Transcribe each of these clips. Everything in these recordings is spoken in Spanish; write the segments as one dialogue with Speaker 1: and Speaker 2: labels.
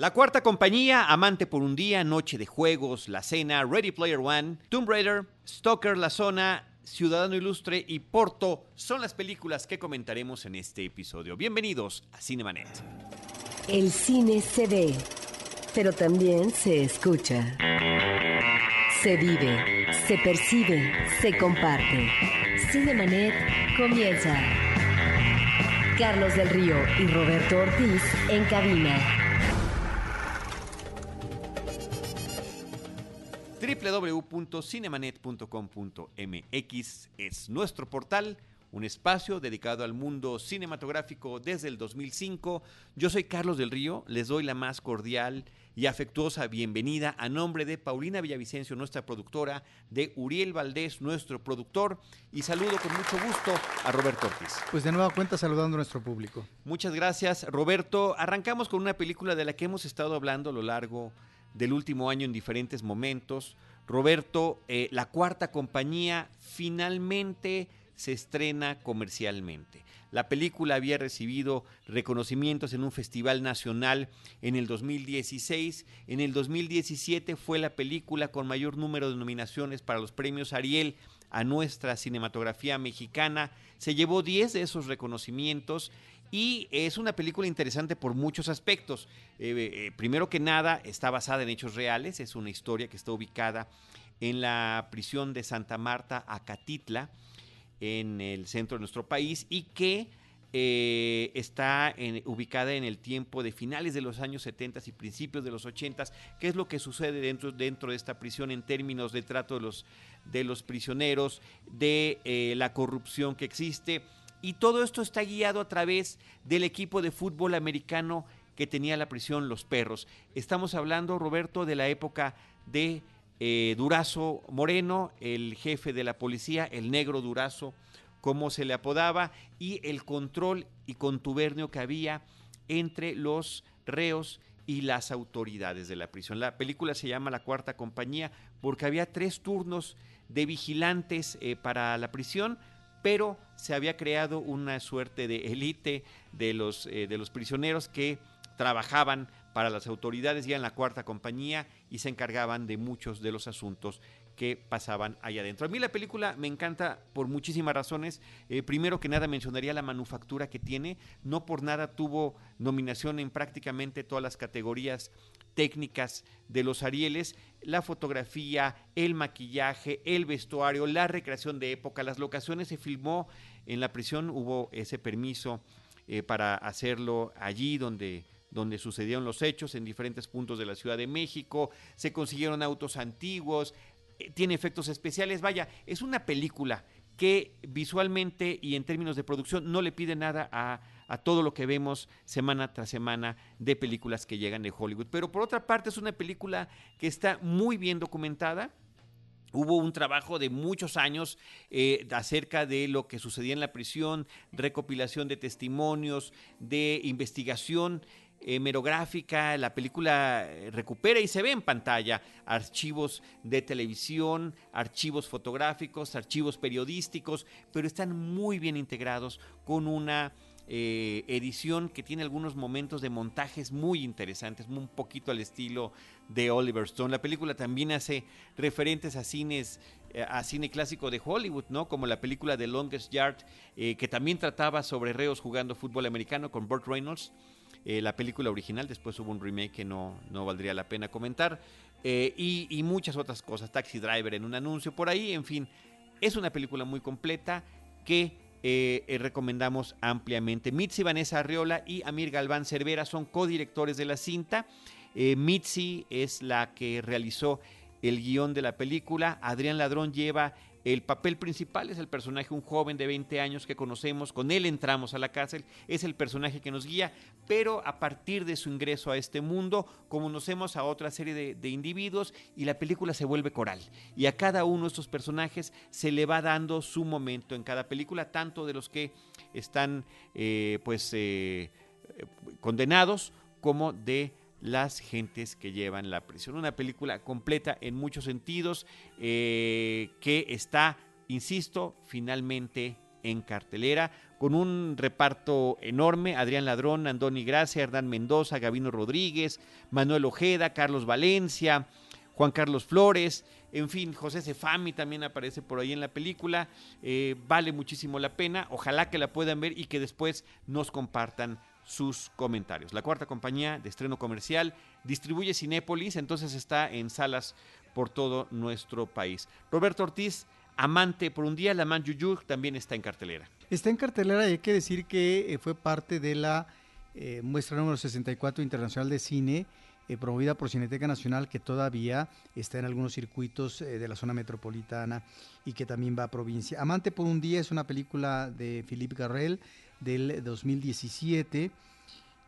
Speaker 1: La cuarta compañía, Amante por un día, Noche de Juegos, La Cena, Ready Player One, Tomb Raider, Stalker, La Zona, Ciudadano Ilustre y Porto son las películas que comentaremos en este episodio. Bienvenidos a Cinemanet.
Speaker 2: El cine se ve, pero también se escucha. Se vive, se percibe, se comparte. Cinemanet comienza. Carlos del Río y Roberto Ortiz en cabina.
Speaker 1: www.cinemanet.com.mx es nuestro portal, un espacio dedicado al mundo cinematográfico desde el 2005. Yo soy Carlos del Río, les doy la más cordial y afectuosa bienvenida a nombre de Paulina Villavicencio, nuestra productora, de Uriel Valdés, nuestro productor, y saludo con mucho gusto a Roberto Ortiz.
Speaker 3: Pues de nueva cuenta saludando a nuestro público.
Speaker 1: Muchas gracias, Roberto. Arrancamos con una película de la que hemos estado hablando a lo largo del último año en diferentes momentos. Roberto, eh, la cuarta compañía finalmente se estrena comercialmente. La película había recibido reconocimientos en un festival nacional en el 2016. En el 2017 fue la película con mayor número de nominaciones para los premios Ariel a nuestra cinematografía mexicana. Se llevó 10 de esos reconocimientos y es una película interesante por muchos aspectos. Eh, eh, primero que nada, está basada en hechos reales, es una historia que está ubicada en la prisión de Santa Marta, Acatitla, en el centro de nuestro país, y que eh, está ubicada en el tiempo de finales de los años 70 y principios de los 80. ¿Qué es lo que sucede dentro, dentro de esta prisión en términos de trato de los, de los prisioneros, de la corrupción que existe? Y todo esto está guiado a través del equipo de fútbol americano que tenía la prisión Los Perros. Estamos hablando, Roberto, de la época de eh, Durazo Moreno, el jefe de la policía, el negro Durazo, como se le apodaba, y el control y contubernio que había entre los reos y las autoridades de la prisión. La película se llama La Cuarta Compañía porque había tres turnos de vigilantes eh, para la prisión, pero se había creado una suerte de élite de los, eh, de los prisioneros que trabajaban para las autoridades ya en la cuarta compañía y se encargaban de muchos de los asuntos que pasaban allá adentro. A mí la película me encanta por muchísimas razones. Eh, primero que nada mencionaría la manufactura que tiene. No por nada tuvo nominación en prácticamente todas las categorías técnicas de los Arieles, la fotografía, el maquillaje, el vestuario, la recreación de época, las locaciones se filmó en la prisión, hubo ese permiso eh, para hacerlo allí donde donde sucedieron los hechos en diferentes puntos de la Ciudad de México, se consiguieron autos antiguos, tiene efectos especiales, vaya, es una película que visualmente y en términos de producción no le pide nada a, a, todo lo que vemos semana tras semana de películas que llegan de Hollywood. Pero por otra parte es una película que está muy bien documentada. Hubo un trabajo de muchos años eh, acerca de lo que sucedía en la prisión, recopilación de testimonios, de investigación hemerográfica, la película eh, recupera y se ve en pantalla archivos de televisión, archivos fotográficos, archivos periodísticos, pero están muy bien integrados con una eh, edición que tiene algunos momentos de montajes muy interesantes, un poquito al estilo de Oliver Stone. La película también hace referentes a cines eh, a cine clásico de Hollywood, ¿no? Como la película The Longest Yard, que también trataba sobre reos jugando fútbol americano con Burt Reynolds. Eh, la película original, después hubo un remake que no, no valdría la pena comentar, eh, y, muchas otras cosas, Taxi Driver en un anuncio por ahí, en fin, es una película muy completa que eh, recomendamos ampliamente. Mitzi Vanessa Arriola y Amir Galván Cervera son codirectores de la cinta. Mitzi es la que realizó el guion de la película. Adrián Ladrón lleva el papel principal es el personaje, un joven de 20 años que conocemos, con él entramos a la cárcel, es el personaje que nos guía, pero a partir de su ingreso a este mundo, conocemos a otra serie de, individuos y la película se vuelve coral. Y a cada uno de estos personajes se le va dando su momento en cada película, tanto de los que están eh, pues eh, condenados como de las gentes que llevan la prisión. Una película completa en muchos sentidos eh, que está, insisto, finalmente en cartelera con un reparto enorme, Adrián Ladrón, Andoni Gracia, Hernán Mendoza, Gavino Rodríguez, Manuel Ojeda, Carlos Valencia, Juan Carlos Flores, en fin, José Cefami también aparece por ahí en la película, eh, vale muchísimo la pena, ojalá que la puedan ver y que después nos compartan sus comentarios. La cuarta compañía de estreno comercial distribuye Cinépolis, entonces está en salas por todo nuestro país. Roberto Ortiz, amante por un día, La Man Yuyug también está en cartelera.
Speaker 3: Está en cartelera y hay que decir que eh, fue parte de la eh, muestra número 64 Internacional de Cine, eh, promovida por Cineteca Nacional, que todavía está en algunos circuitos de la zona metropolitana y que también va a provincia. Amante por un día es una película de Philippe Garrel del 2017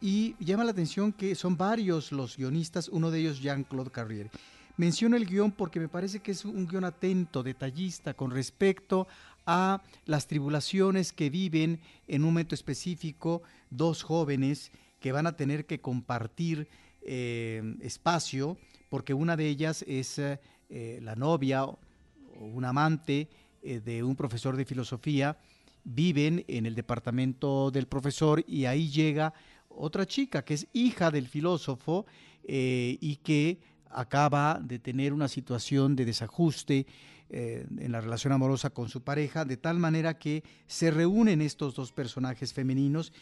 Speaker 3: y llama la atención que son varios los guionistas, uno de ellos Jean-Claude Carrier. Menciono el guion porque me parece que es un guion atento, detallista, con respecto a las tribulaciones que viven en un momento específico dos jóvenes que van a tener que compartir eh, espacio porque una de ellas es eh, la novia o un amante eh, de un profesor de filosofía, viven en el departamento del profesor y ahí llega otra chica que es hija del filósofo y que acaba de tener una situación de desajuste eh, en la relación amorosa con su pareja, de tal manera que se reúnen estos dos personajes femeninos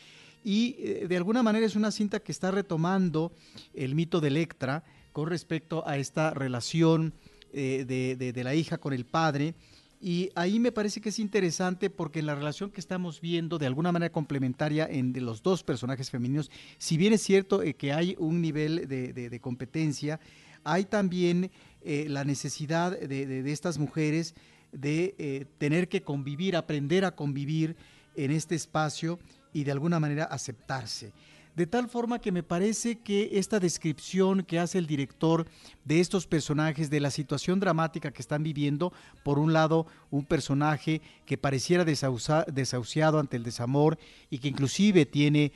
Speaker 3: y eh, de alguna manera es una cinta que está retomando el mito de Electra con respecto a esta relación eh, de, la hija con el padre. Y ahí me parece que es interesante porque en la relación que estamos viendo, de alguna manera complementaria entre los dos personajes femeninos, si bien es cierto que hay un nivel de competencia, hay también eh, la necesidad de, estas mujeres de eh, tener que convivir, aprender a convivir en este espacio y de alguna manera aceptarse. De tal forma que me parece que esta descripción que hace el director de estos personajes, de la situación dramática que están viviendo, por un lado, un personaje que pareciera desahuciado ante el desamor y que inclusive tiene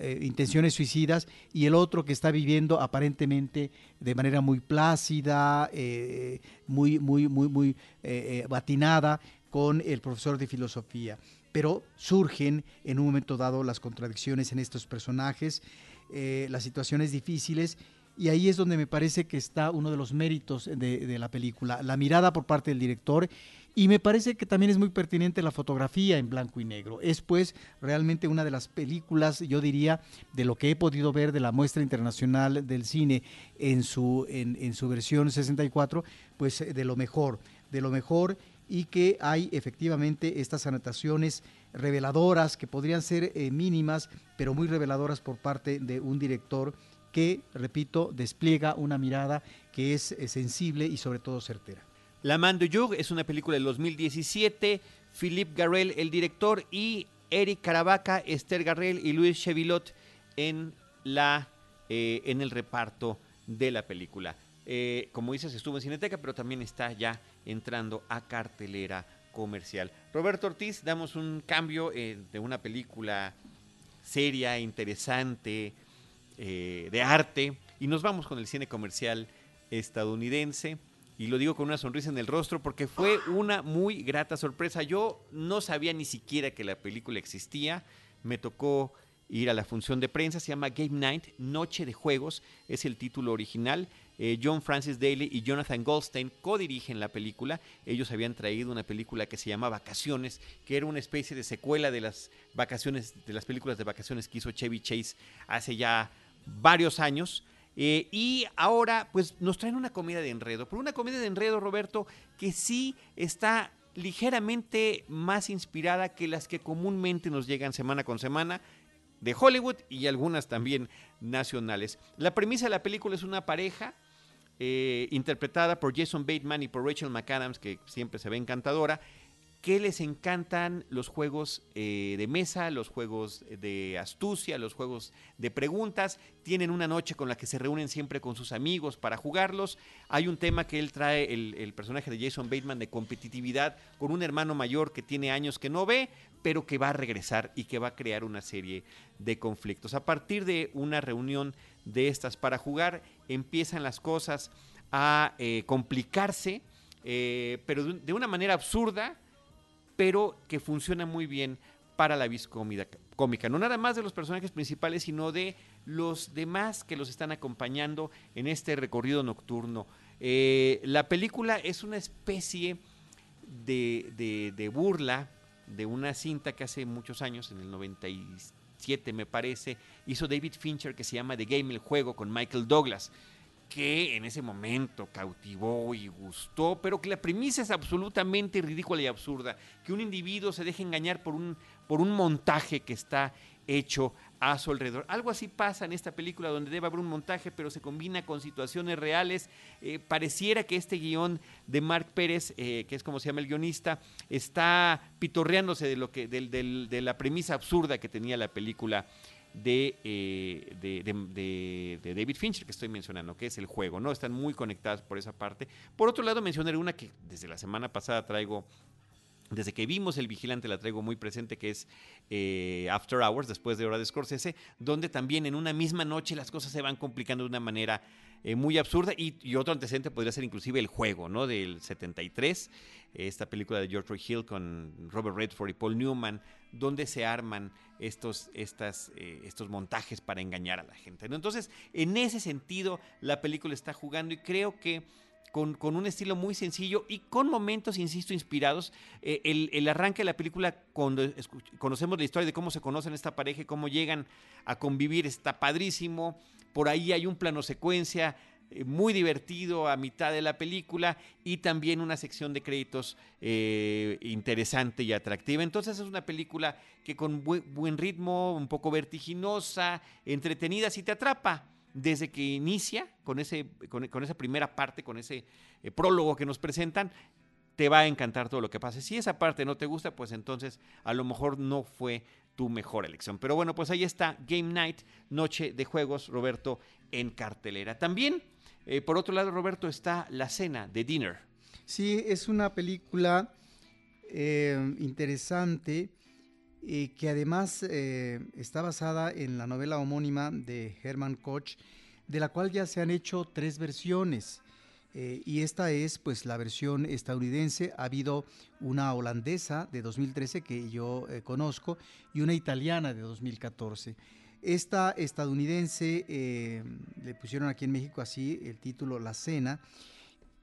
Speaker 3: eh, intenciones suicidas, y el otro que está viviendo aparentemente de manera muy plácida, eh, muy, muy, muy, muy eh, batinada con el profesor de filosofía pero surgen en un momento dado las contradicciones en estos personajes, eh, las situaciones difíciles, y ahí es donde me parece que está uno de los méritos de, la película, la mirada por parte del director, y me parece que también es muy pertinente la fotografía en blanco y negro. Es pues realmente una de las películas, yo diría, de lo que he podido ver de la muestra internacional del cine en su, en, en su versión 64, pues de lo mejor, de lo mejor y que hay efectivamente estas anotaciones reveladoras que podrían ser eh, mínimas, pero muy reveladoras por parte de un director que, repito, despliega una mirada que es eh, sensible y sobre todo certera.
Speaker 1: La Mando Yug es una película del 2017, Philippe Garrel el director y Eric Caravaca, Esther Garrel y Luis Chevilot en, la, eh, en el reparto de la película. como dices, estuvo en Cineteca, pero también está ya entrando a cartelera comercial. Roberto Ortiz, damos un cambio eh, de una película seria, interesante, eh, de arte, y nos vamos con el cine comercial estadounidense. Y lo digo con una sonrisa en el rostro porque fue una muy grata sorpresa. Yo no sabía ni siquiera que la película existía. Me tocó ir a la función de prensa. Se llama Game Night, Noche de Juegos, es el título original. Eh, John Francis Daly y Jonathan Goldstein co-dirigen la película. Ellos habían traído una película que se llama Vacaciones, que era una especie de secuela de las vacaciones, de las películas de vacaciones que hizo Chevy Chase hace ya varios años. Eh, y ahora, pues nos traen una comida de enredo, pero una comida de enredo, Roberto, que sí está ligeramente más inspirada que las que comúnmente nos llegan semana con semana de Hollywood y algunas también nacionales. La premisa de la película es una pareja eh, interpretada por Jason Bateman y por Rachel McAdams, que siempre se ve encantadora, que les encantan los juegos eh, de mesa, los juegos de astucia, los juegos de preguntas. Tienen una noche con la que se reúnen siempre con sus amigos para jugarlos. Hay un tema que él trae, el, personaje de Jason Bateman, de competitividad con un hermano mayor que tiene años que no ve, pero que va a regresar y que va a crear una serie de conflictos. A partir de una reunión de estas para jugar, empiezan las cosas a eh, complicarse, eh, pero de, una manera absurda, pero que funciona muy bien para la vis cómica. No nada más de los personajes principales, sino de los demás que los están acompañando en este recorrido nocturno. Eh, la película es una especie de, de, burla de una cinta que hace muchos años, en el 97 me parece, hizo David Fincher que se llama The Game, el juego, con Michael Douglas que en ese momento cautivó y gustó, pero que la premisa es absolutamente ridícula y absurda, que un individuo se deje engañar por un, por un montaje que está hecho a su alrededor. Algo así pasa en esta película donde debe haber un montaje, pero se combina con situaciones reales. Eh, pareciera que este guion de Mark Pérez, eh, que es como se llama el guionista, está pitorreándose de, lo que, de la premisa absurda que tenía la película eh, de, de, David Fincher que estoy mencionando, que es el juego, ¿no? Están muy conectadas por esa parte. Por otro lado, mencionaré una que desde la semana pasada traigo desde que vimos El Vigilante la traigo muy presente, que es eh, After Hours, después de Hora de Scorsese, donde también en una misma noche las cosas se van complicando de una manera eh, muy absurda. Y, otro antecedente podría ser inclusive El Juego, ¿no? Del 73, esta película de George Roy Hill con Robert Redford y Paul Newman, donde se arman estos, estas, eh, estos montajes para engañar a la gente. Entonces, en ese sentido, la película está jugando y creo que con, un estilo muy sencillo y con momentos, insisto, inspirados. Eh, el, arranque de la película, cuando conocemos la historia de cómo se conocen esta pareja cómo llegan a convivir, está padrísimo. Por ahí hay un plano secuencia eh, muy divertido a mitad de la película y también una sección de créditos eh, interesante y atractiva. Entonces es una película que con buen ritmo, un poco vertiginosa, entretenida, si te atrapa desde que inicia con, ese, con, esa primera parte, con ese eh, prólogo que nos presentan, te va a encantar todo lo que pase. Si esa parte no te gusta, pues entonces a lo mejor no fue tu mejor elección. Pero bueno, pues ahí está Game Night, Noche de Juegos, Roberto, en cartelera. También, eh, por otro lado, Roberto, está La Cena de Dinner.
Speaker 3: Sí, es una película eh, interesante que además eh, está basada en la novela homónima de Herman Koch, de la cual ya se han hecho tres versiones. Eh, y esta es pues la versión estadounidense. Ha habido una holandesa de 2013 que yo eh, conozco y una italiana de 2014. Esta estadounidense le pusieron aquí en México así el título La Cena.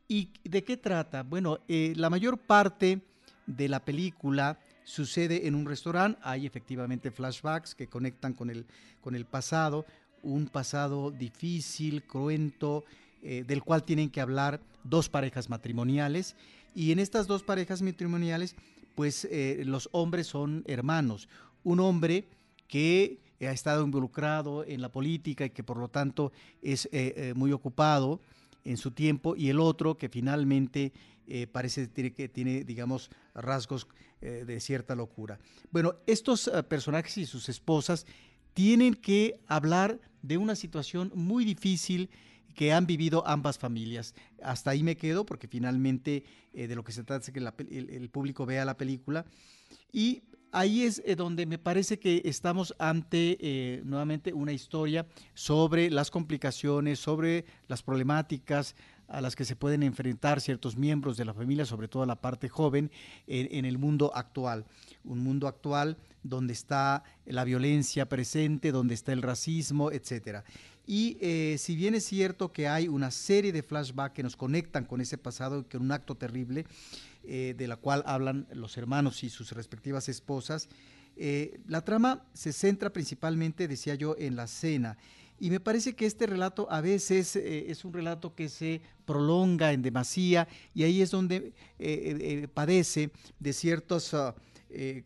Speaker 3: ¿Y de qué trata? Bueno, la mayor parte de la película sucede en un restaurante, hay efectivamente flashbacks que conectan con el, con el pasado, un pasado difícil, cruento, eh, del cual tienen que hablar dos parejas matrimoniales. Y en estas dos parejas matrimoniales, pues eh, los hombres son hermanos. Un hombre que ha estado involucrado en la política y que por lo tanto es eh, muy ocupado en su tiempo, y el otro que finalmente parece que tiene, digamos, rasgos eh, de cierta locura. Bueno, estos eh, personajes y sus esposas tienen que hablar de una situación muy difícil que han vivido ambas familias. Hasta ahí me quedo porque finalmente eh, de lo que se trata es que el, público vea la película. Y ahí es donde me parece que estamos ante nuevamente una historia sobre las complicaciones, sobre las problemáticas, a las que se pueden enfrentar ciertos miembros de la familia, sobre todo la parte joven, en, el mundo actual. Un mundo actual donde está la violencia presente, donde está el racismo, etc. Y eh, si bien es cierto que hay una serie de flashbacks que nos conectan con ese pasado, con un acto terrible, eh, de la cual hablan los hermanos y sus respectivas esposas, eh, la trama se centra principalmente, decía yo, en la cena y me parece que este relato a veces eh, es un relato que se prolonga en demasía y ahí es donde padece de ciertos ah,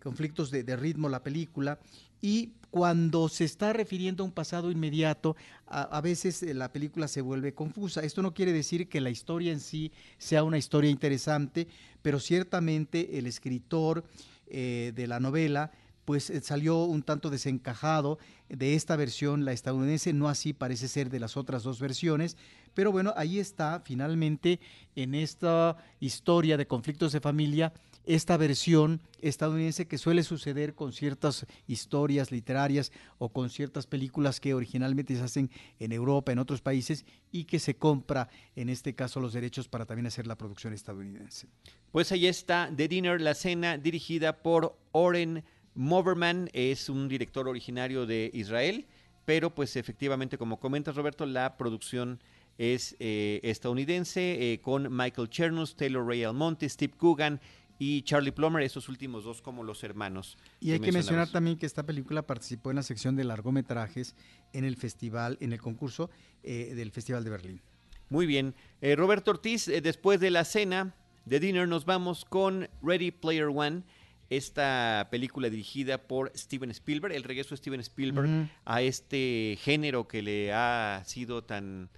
Speaker 3: conflictos de, ritmo la película. Y cuando se está refiriendo a un pasado inmediato, a, veces la película se vuelve confusa. Esto no quiere decir que la historia en sí sea una historia interesante, pero ciertamente el escritor de la novela pues eh, salió un tanto desencajado de esta versión, la estadounidense, no así parece ser de las otras dos versiones, pero bueno, ahí está finalmente en esta historia de conflictos de familia, esta versión estadounidense que suele suceder con ciertas historias literarias o con ciertas películas que originalmente se hacen en Europa, en otros países, y que se compra, en este caso, los derechos para también hacer la producción estadounidense.
Speaker 1: Pues ahí está The Dinner, la cena, dirigida por Oren Moverman es un director originario de Israel, pero pues efectivamente, como comentas Roberto, la producción es eh, estadounidense eh, con Michael Chernus, Taylor Ray Almonte, Steve Coogan y Charlie Plummer, esos últimos dos como los hermanos.
Speaker 3: Y hay que mencionar también que esta película participó en la sección de largometrajes en el festival, en el concurso eh, del Festival de Berlín.
Speaker 1: Muy bien. Roberto Ortiz, después de la cena de dinner nos vamos con Ready Player One esta película dirigida por Steven Spielberg, el regreso de Steven Spielberg a este género que le ha sido tan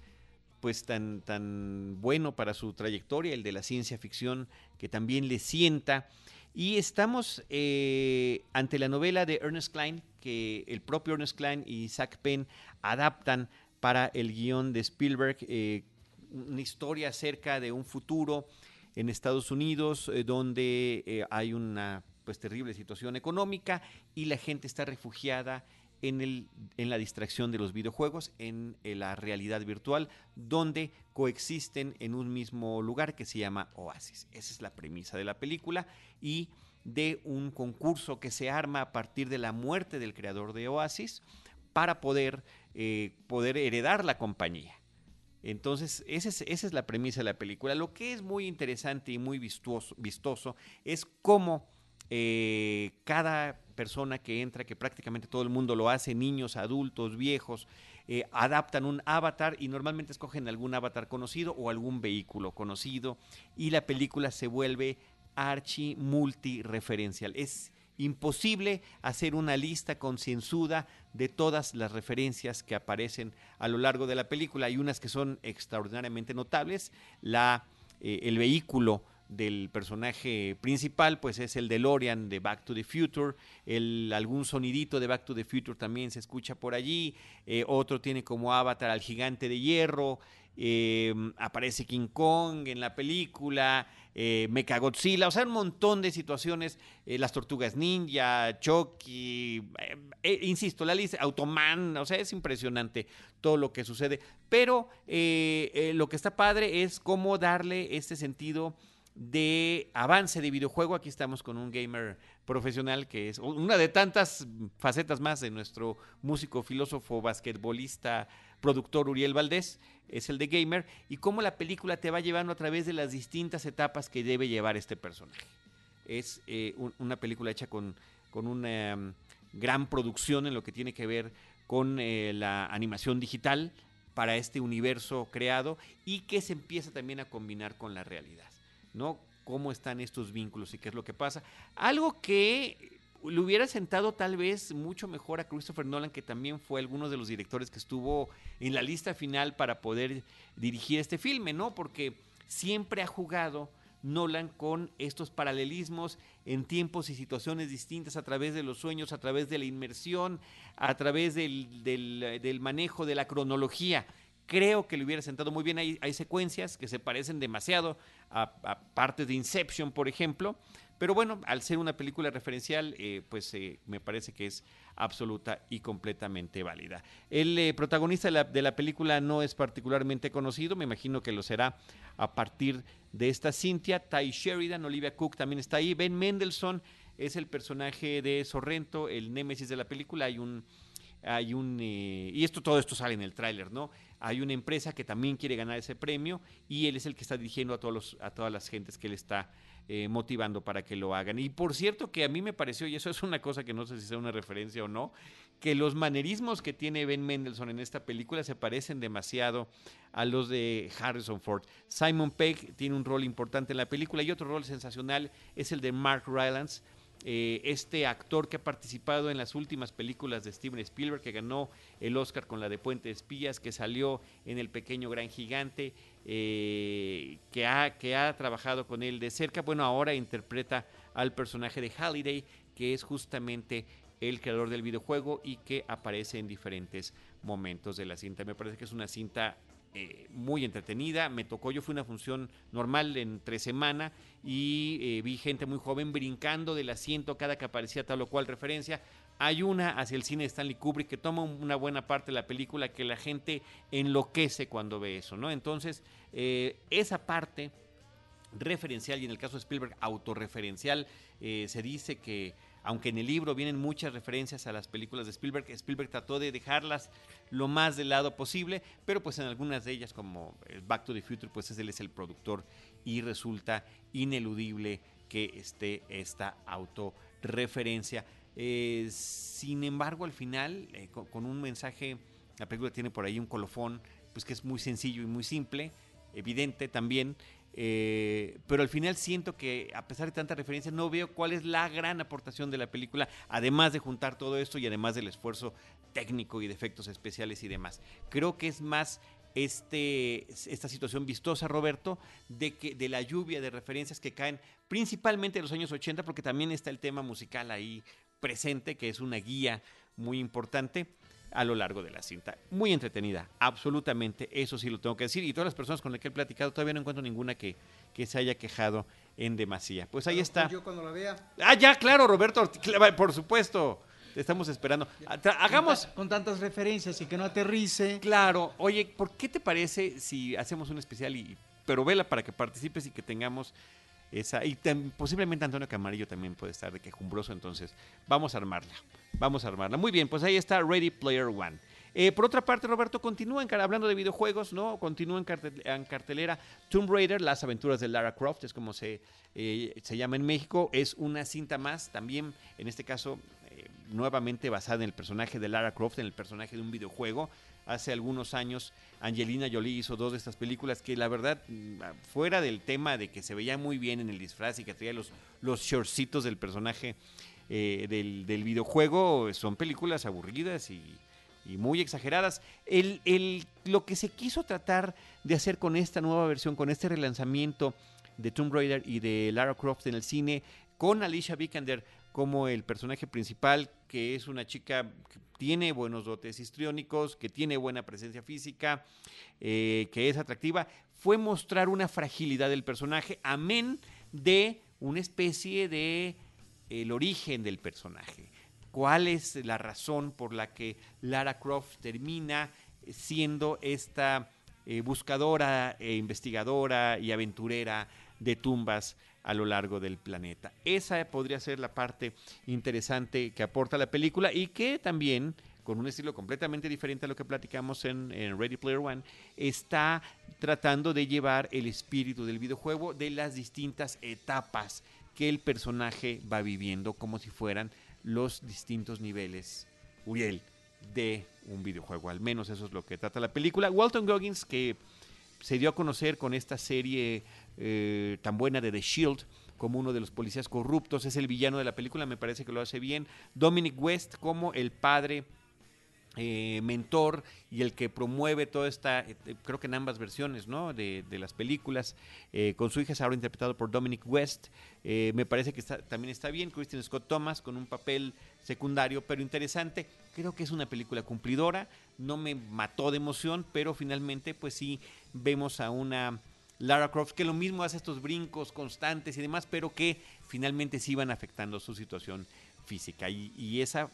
Speaker 1: pues tan, tan bueno para su trayectoria, el de la ciencia ficción, que también le sienta. Y estamos eh, ante la novela de Ernest Klein, que el propio Ernest Klein y Zach Penn adaptan para el guion de Spielberg, eh, una historia acerca de un futuro en Estados Unidos eh, donde hay una pues terrible situación económica y la gente está refugiada en, la distracción de los videojuegos, en, eh, la realidad virtual, donde coexisten en un mismo lugar que se llama Oasis. Esa es la premisa de la película y de un concurso que se arma a partir de la muerte del creador de Oasis para poder, eh, poder heredar la compañía. Entonces, esa es, la premisa de la película. Lo que es muy interesante y muy vistoso es cómo eh, cada persona que entra, que prácticamente todo el mundo lo hace, niños, adultos, viejos, eh, adaptan un avatar y normalmente escogen algún avatar conocido o algún vehículo conocido y la película se vuelve archi multireferencial. Es imposible hacer una lista concienzuda de todas las referencias que aparecen a lo largo de la película. Hay unas que son extraordinariamente notables. La, eh, el vehículo del personaje principal, pues es el DeLorean de Back to the Future, el, algún sonidito de Back to the Future también se escucha por allí, eh, otro tiene como avatar al gigante de hierro, eh, aparece King Kong en la película, eh, Mechagodzilla, o sea, un montón de situaciones, eh, las tortugas ninja, Chucky, insisto, la lista, Automan, o sea, es impresionante todo lo que sucede, pero lo que está padre es cómo darle este sentido de avance de videojuego. Aquí estamos con un gamer profesional que es una de tantas facetas más de nuestro músico, filósofo, basquetbolista, productor Uriel Valdés, es el de gamer, y cómo la película te va llevando a través de las distintas etapas que debe llevar este personaje. Es eh, una película hecha con, con una mm, gran producción en lo que tiene que ver con eh, la animación digital para este universo creado y que se empieza también a combinar con la realidad. ¿No? Cómo están estos vínculos y qué es lo que pasa. Algo que le hubiera sentado tal vez mucho mejor a Christopher Nolan, que también fue alguno de los directores que estuvo en la lista final para poder dirigir este filme, ¿no? Porque siempre ha jugado Nolan con estos paralelismos en tiempos y situaciones distintas a través de los sueños, a través de la inmersión, a través del, del manejo de la cronología creo que le hubiera sentado muy bien. Hay, hay secuencias que se parecen demasiado a, partes de Inception, por ejemplo. Pero bueno, al ser una película referencial, eh, pues eh, me parece que es absoluta y completamente válida. El eh, protagonista de la, de la, película no es particularmente conocido, me imagino que lo será a partir de esta Cynthia, Ty Sheridan, Olivia Cook también está ahí, Ben Mendelssohn es el personaje de Sorrento, el némesis de la película, hay un hay un y esto todo esto sale en el tráiler, ¿no? Hay una empresa que también quiere ganar ese premio y él es el que está dirigiendo a, a todas las gentes que él está eh, motivando para que lo hagan. Y por cierto que a mí me pareció, y eso es una cosa que no sé si sea una referencia o no, que los manerismos que tiene Ben Mendelssohn en esta película se parecen demasiado a los de Harrison Ford. Simon Pegg tiene un rol importante en la película y otro rol sensacional es el de Mark Rylance eh, este actor que ha participado en las últimas películas de Steven Spielberg, que ganó el Oscar con la de Puente de Espías, que salió en El Pequeño Gran Gigante, eh, que, ha, que ha trabajado con él de cerca. Bueno, ahora interpreta al personaje de Halliday, que es justamente el creador del videojuego y que aparece en diferentes momentos de la cinta. Me parece que es una cinta eh, muy entretenida. Me tocó, yo fui una función normal entre semana y eh, vi gente muy joven brincando del asiento cada que aparecía tal o cual referencia. Hay una hacia el cine de Stanley Kubrick que toma una buena parte de la película que la gente enloquece cuando ve eso, ¿no? Entonces, eh, esa parte referencial y en el caso de Spielberg autorreferencial, se dice que aunque en el libro vienen muchas referencias a las películas de Spielberg, Spielberg trató de dejarlas lo más de lado posible, pero pues en algunas de ellas, como Back to the Future, pues él es el productor y resulta ineludible que esté esta autorreferencia. Eh, sin embargo, al final, eh, con, un mensaje, la película tiene por ahí un colofón, pues que es muy sencillo y muy simple, evidente también, eh, pero al final siento que a pesar de tanta referencia no veo cuál es la gran aportación de la película, además de juntar todo esto y además del esfuerzo técnico y de efectos especiales y demás. Creo que es más este, esta situación vistosa, Roberto, de, que, de la lluvia de referencias que caen principalmente en los años 80, porque también está el tema musical ahí presente, que es una guía muy importante a lo largo de la cinta. Muy entretenida, absolutamente, eso sí lo tengo que decir. Y todas las personas con las que he platicado, todavía no encuentro ninguna que, que se haya quejado en demasía. Pues ahí está.
Speaker 3: Yo cuando la vea.
Speaker 1: Ah, ya, claro, Roberto, por supuesto. Te estamos esperando. Hagamos.
Speaker 3: Con, tantas referencias y que no aterrice.
Speaker 1: Claro. Oye, ¿por qué te parece si hacemos un especial y. Pero vela para que participes y que tengamos esa. Y posiblemente Antonio Camarillo también puede estar de quejumbroso. Entonces, vamos a armarla. Vamos a armarla. Muy bien, pues ahí está Ready Player One. Eh, por otra parte, Roberto, continúa hablando de videojuegos, ¿no? Continúa en, cartelera Tomb Raider, Las aventuras de Lara Croft, es como se, eh, se llama en México. Es una cinta más, también, en este caso, nuevamente basada en el personaje de Lara Croft, en el personaje de un videojuego. Hace algunos años Angelina Jolie hizo dos de estas películas que la verdad, mm, fuera del tema de que se veía muy bien en el disfraz y que traía los, los shortcitos del personaje eh, del, videojuego, son películas aburridas y, muy exageradas. El, el, lo que se quiso tratar de hacer con esta nueva versión, con este relanzamiento de Tomb Raider y de Lara Croft en el cine, con Alicia Vikander como el personaje principal, que es una chica que tiene buenos dotes histriónicos, que tiene buena presencia física, eh, que es atractiva, fue mostrar una fragilidad del personaje, amén de una especie de el origen del personaje. ¿Cuál es la razón por la que Lara Croft termina siendo esta eh, buscadora, e investigadora y aventurera de tumbas a lo largo del planeta. Esa podría ser la parte interesante que aporta la película y que también con un estilo completamente diferente a lo que platicamos en, Ready Player One, está tratando de llevar el espíritu del videojuego de las distintas etapas que el personaje va viviendo como si fueran los distintos niveles, Uriel, de un videojuego. Al menos eso es lo que trata la película. Walton Goggins, que se dio a conocer con esta serie eh, tan buena de The Shield como uno de los policías corruptos, es el villano de la película, me parece que lo hace bien. Dominic West como el padre eh, mentor y el que promueve toda esta, eh, creo que en ambas versiones, ¿no? De, las películas, con su hija es ahora interpretado por Dominic West. me parece que también está bien. Christian Scott Thomas con un papel secundario, pero interesante. Creo que es una película cumplidora. No me mató de emoción, pero finalmente, pues sí, vemos a una Lara Croft, que lo mismo hace estos brincos constantes y demás, pero que finalmente sí van afectando su situación física. Y, esa,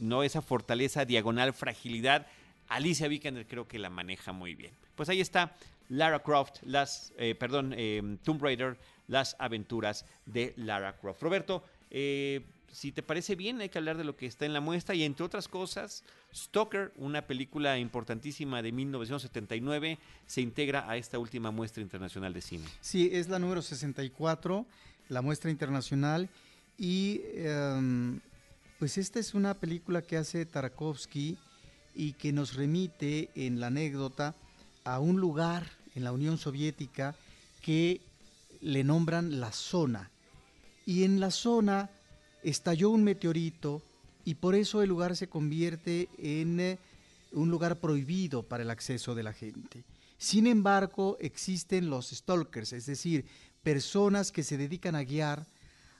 Speaker 1: no esa fortaleza, diagonal, fragilidad, Alicia Vikander creo que la maneja muy bien. Pues ahí está Lara Croft, las, eh, perdón, eh, Tomb Raider, las aventuras de Lara Croft. Roberto, eh, si te parece bien, hay que hablar de lo que está en la muestra y entre otras cosas, Stalker, una película importantísima de 1979, se integra a esta última muestra internacional de cine.
Speaker 3: Sí, es la número 64, la muestra internacional y em, pues esta es una película que hace Tarkovsky y que nos remite en la anécdota a un lugar en la Unión Soviética que le nombran la zona. Y en la zona estalló un meteorito y por eso el lugar se convierte en eh, un lugar prohibido para el acceso de la gente. Sin embargo, existen los stalkers, es decir, personas que se dedican a guiar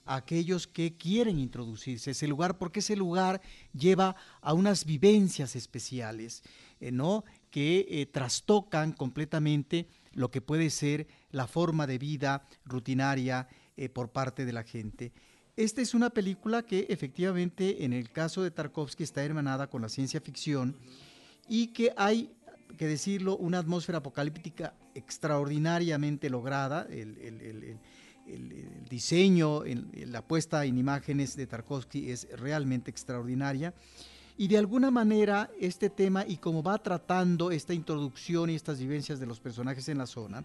Speaker 3: a aquellos que quieren introducirse a ese lugar, porque ese lugar lleva a unas vivencias especiales, eh, ¿no? que eh, trastocan completamente lo que puede ser la forma de vida rutinaria por parte de la gente. Esta es una película que efectivamente en el caso de Tarkovsky está hermanada con la ciencia ficción y que hay que decirlo, una atmósfera apocalíptica extraordinariamente lograda, el, diseño, la puesta en imágenes de Tarkovsky es realmente extraordinaria. Y de alguna manera este tema y como va tratando esta introducción y estas vivencias de los personajes en la zona,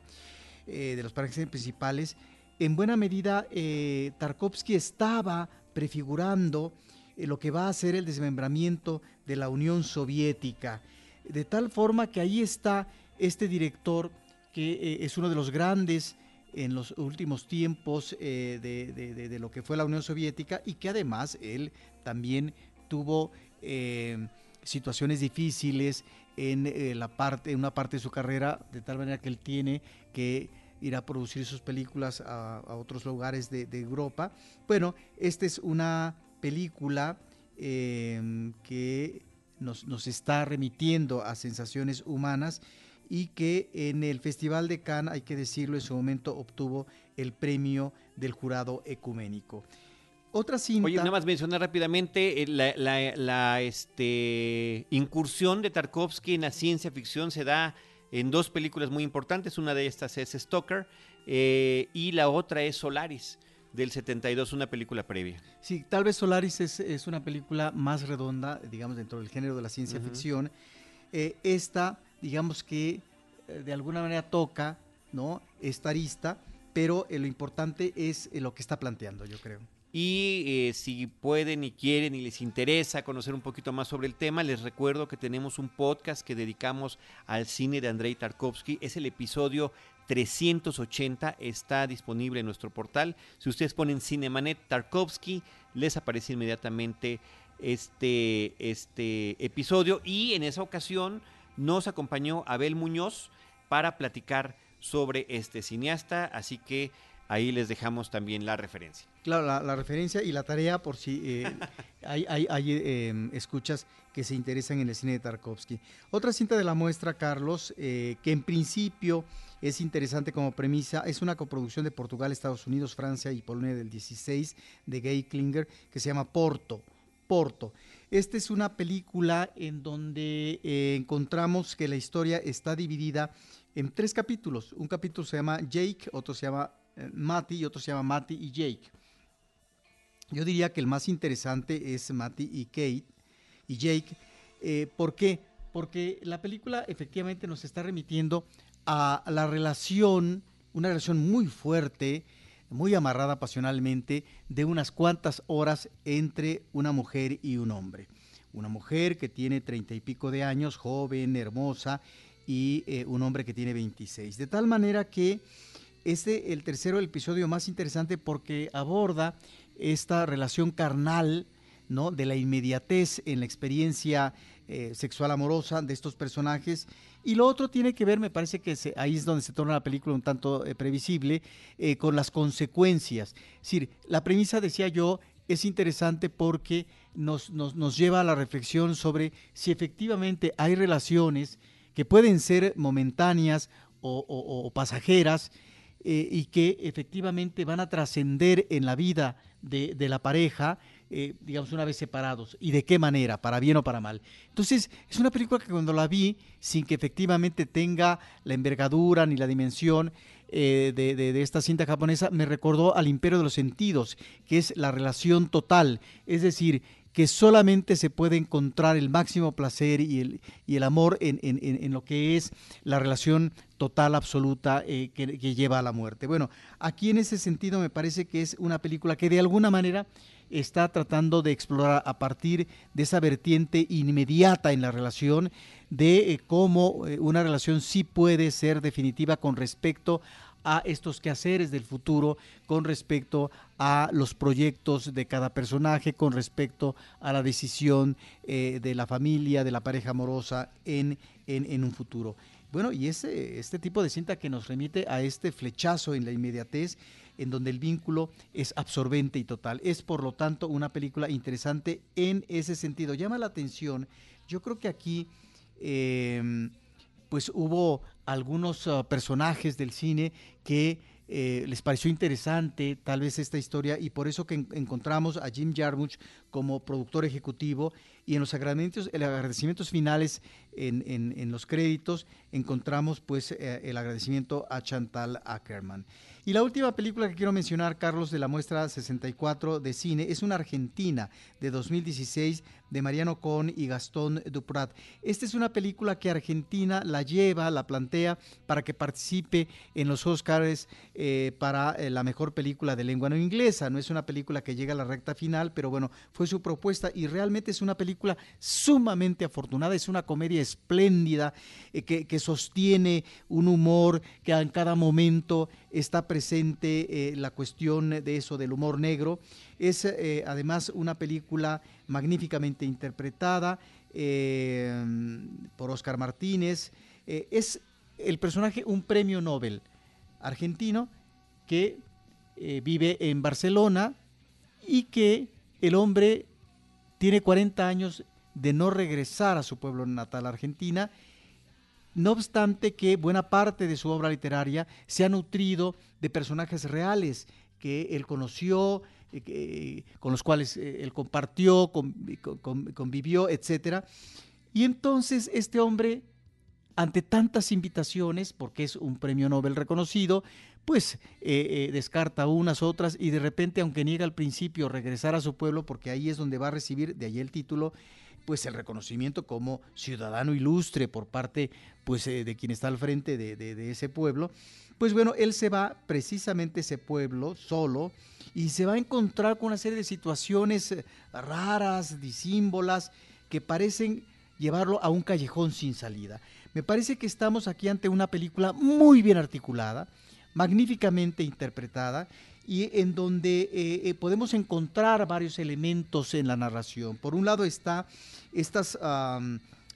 Speaker 3: eh, de los personajes principales, en buena medida eh, Tarkovsky estaba prefigurando eh, lo que va a ser el desmembramiento de la Unión Soviética, de tal forma que ahí está este director que es uno de los grandes en los últimos tiempos de, lo que fue la Unión Soviética y que además él también tuvo eh, situaciones difíciles en, eh, en una parte de su carrera, de tal manera que él tiene que ir a producir sus películas a, otros lugares de, Europa. Bueno, esta es una película em, que nos, nos, está remitiendo a sensaciones humanas y que en el Festival de Cannes, hay que decirlo, en su momento obtuvo el premio del jurado ecuménico. Otra cinta.
Speaker 1: Oye, nada más mencionar rápidamente eh, la, este, incursión de Tarkovsky en la ciencia ficción se da en dos películas muy importantes. Una de estas es Stoker eh, y la otra es Solaris del 72, una película previa.
Speaker 3: Sí, tal vez Solaris es, una película más redonda, digamos, dentro del género de la ciencia ficción. Eh, esta, digamos que de alguna manera toca, ¿no? Esta arista, pero lo importante es lo que está planteando, yo creo.
Speaker 1: Y eh, si pueden y quieren y les interesa conocer un poquito más sobre el tema, les recuerdo que tenemos un podcast que dedicamos al cine de Andrei Tarkovsky. Es el episodio 380, está disponible en nuestro portal. Si ustedes ponen Cinemanet Tarkovsky, les aparece inmediatamente este, este episodio. Y en esa ocasión nos acompañó Abel Muñoz para platicar sobre este cineasta. Así que ahí les dejamos también la referencia.
Speaker 3: Claro, la, referencia y la tarea por si eh, hay, em, escuchas que se interesan en el cine de Tarkovsky. Otra cinta de la muestra, Carlos, eh, que en principio es interesante como premisa, es una coproducción de Portugal, Estados Unidos, Francia y Polonia del 16 de Gay Klinger que se llama Porto. Porto. Esta es una película en donde eh, encontramos que la historia está dividida en tres capítulos. Un capítulo se llama Jake, otro se llama Matty y otro se llama Matty y Jake. Yo diría que el más interesante es Matty y Kate y Jake. Eh, ¿Por qué? Porque la película efectivamente nos está remitiendo a la relación, una relación muy fuerte, muy amarrada pasionalmente, de unas cuantas horas entre una mujer y un hombre. Una mujer que tiene treinta y pico de años, joven, hermosa, y eh, un hombre que tiene 26. De tal manera que este, el tercero, el episodio más interesante porque aborda esta relación carnal, ¿no? De la inmediatez en la experiencia eh, sexual amorosa de estos personajes. Y lo otro tiene que ver, me parece que ahí es donde se torna la película un tanto eh, previsible, eh, con las consecuencias. Es decir, la premisa, decía yo, es interesante porque nos, nos, lleva a la reflexión sobre si efectivamente hay relaciones que pueden ser momentáneas o pasajeras, eh, y que efectivamente van a trascender en la vida de, la pareja, eh, digamos, una vez separados. ¿Y de qué manera? ¿Para bien o para mal? Entonces, es una película que cuando la vi, sin que efectivamente tenga la envergadura ni la dimensión eh, de, de, esta cinta japonesa, me recordó al Imperio de los Sentidos, que es la relación total. Es decir, que solamente se puede encontrar el máximo placer y el, y el amor en, en, en, lo que es la relación total, absoluta, eh, que, lleva a la muerte. Bueno, aquí en ese sentido me parece que es una película que de alguna manera está tratando de explorar a partir de esa vertiente inmediata en la relación, de eh, cómo eh, una relación sí puede ser definitiva con respecto a estos quehaceres del futuro con respecto a los proyectos de cada personaje, con respecto a la decisión eh, de la familia, de la pareja amorosa en, en, un futuro. Bueno, y ese, este tipo de cinta que nos remite a este flechazo en la inmediatez, en donde el vínculo es absorbente y total. Es, por lo tanto, una película interesante en ese sentido. Llama la atención. Yo creo que aquí... Em, pues hubo algunos ah, personajes del cine que eh, les pareció interesante tal vez esta historia y por eso que encontramos a Jim Jarmusch como productor ejecutivo y en los agradecimientos, el agradecimientos finales en, en, los créditos encontramos pues eh, el agradecimiento a Chantal Ackerman. Y la última película que quiero mencionar, Carlos, de la muestra 64 de cine, es una argentina de 2016 de Mariano Cohn y Gastón Duprat. Esta es una película que Argentina la lleva, la plantea para que participe en los Oscars eh, para eh, la mejor película de lengua no inglesa. No es una película que llega a la recta final, pero bueno, fue su propuesta y realmente es una película sumamente afortunada, es una comedia espléndida eh, que, que sostiene un humor que en cada momento está presente la cuestión de eso, del humor negro. Es eh, además una película magníficamente interpretada eh, por Oscar Martínez. es el personaje un premio Nobel argentino que vive en Barcelona y que el hombre tiene 40 años de no regresar a su pueblo natal, Argentina, no obstante que buena parte de su obra literaria se ha nutrido de personajes reales que él conoció, eh, con los cuales eh, él compartió, convivió, etc. Y entonces este hombre, ante tantas invitaciones, porque es un premio Nobel reconocido, pues eh, descarta unas, otras, y de repente, aunque niega al principio regresar a su pueblo, porque ahí es donde va a recibir, de ahí el título, pues el reconocimiento como ciudadano ilustre por parte pues eh, de quien está al frente de, ese pueblo, pues bueno, él se va precisamente a ese pueblo solo y se va a encontrar con una serie de situaciones eh, raras, disímbolas, que parecen llevarlo a un callejón sin salida. Me parece que estamos aquí ante una película muy bien articulada, magníficamente interpretada y en donde eh, podemos encontrar varios elementos en la narración. Por un lado está estas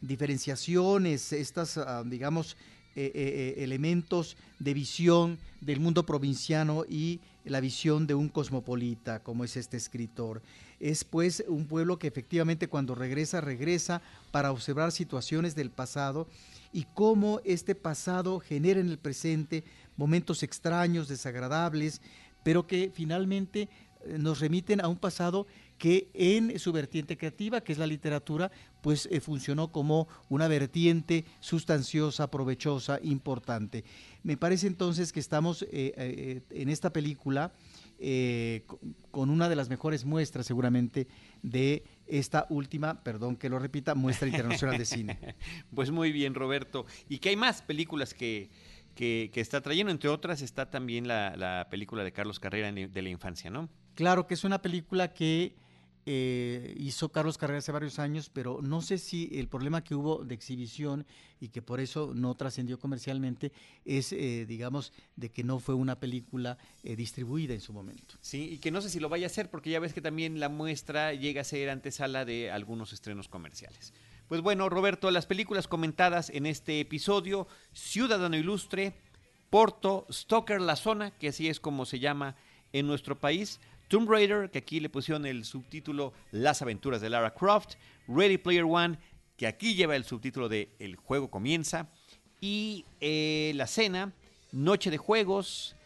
Speaker 3: diferenciaciones, estas, digamos, eh, eh, eh, elementos de visión del mundo provinciano y la visión de un cosmopolita, como es este escritor. Es pues un pueblo que efectivamente cuando regresa, regresa para observar situaciones del pasado y cómo este pasado genera en el presente momentos extraños, desagradables, pero que finalmente nos remiten a un pasado que en su vertiente creativa, que es la literatura, pues eh, funcionó como una vertiente sustanciosa, provechosa, importante. Me parece entonces que estamos eh, eh, en esta película con una de las mejores muestras seguramente de esta última, perdón que lo repita, muestra internacional de cine.
Speaker 1: Pues muy bien, Roberto. ¿Y qué hay más películas que, que, está trayendo? Entre otras está también la, la película de Carlos Carrera de la infancia, ¿no?
Speaker 3: Claro que es una película que eh, hizo Carlos Carrera hace varios años, pero no sé si el problema que hubo de exhibición y que por eso no trascendió comercialmente es, eh, digamos, de que no fue una película eh, distribuida en su momento.
Speaker 1: Sí, y que no sé si lo vaya a hacer, porque ya ves que también la muestra llega a ser antesala de algunos estrenos comerciales. Pues bueno, Roberto, las películas comentadas en este episodio, Ciudadano Ilustre, Porto, Stoker La Zona, que así es como se llama en nuestro país, Tomb Raider, que aquí le pusieron el subtítulo Las aventuras de Lara Croft, Ready Player One, que aquí lleva el subtítulo de El juego comienza, y eh, La cena, Noche de Juegos,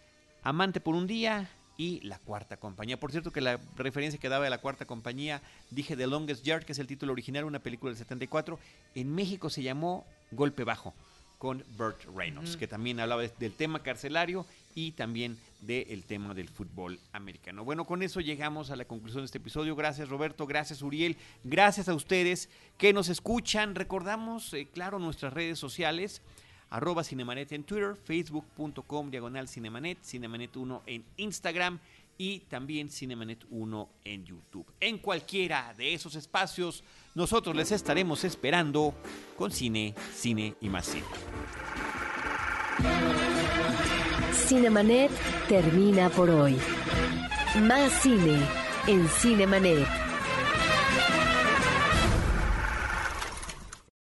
Speaker 1: Amante por un día y La Cuarta Compañía. Por cierto que la referencia que daba de La Cuarta Compañía, dije The Longest Yard, que es el título original, una película del 74, en México se llamó Golpe Bajo con Burt Reynolds, que también hablaba del tema carcelario y también del tema del fútbol americano. Bueno, con eso llegamos a la conclusión de este episodio. Gracias Roberto, gracias Uriel, gracias a ustedes que nos escuchan. Recordamos, eh, claro, nuestras redes sociales arroba Cinemanet en Twitter, facebook.com diagonal Cinemanet, Cinemanet 1 en Instagram y también Cinemanet 1 en YouTube. En cualquiera de esos espacios, nosotros les estaremos esperando con cine, cine y más cine.
Speaker 2: Cinemanet termina por hoy. Más cine en Cinemanet.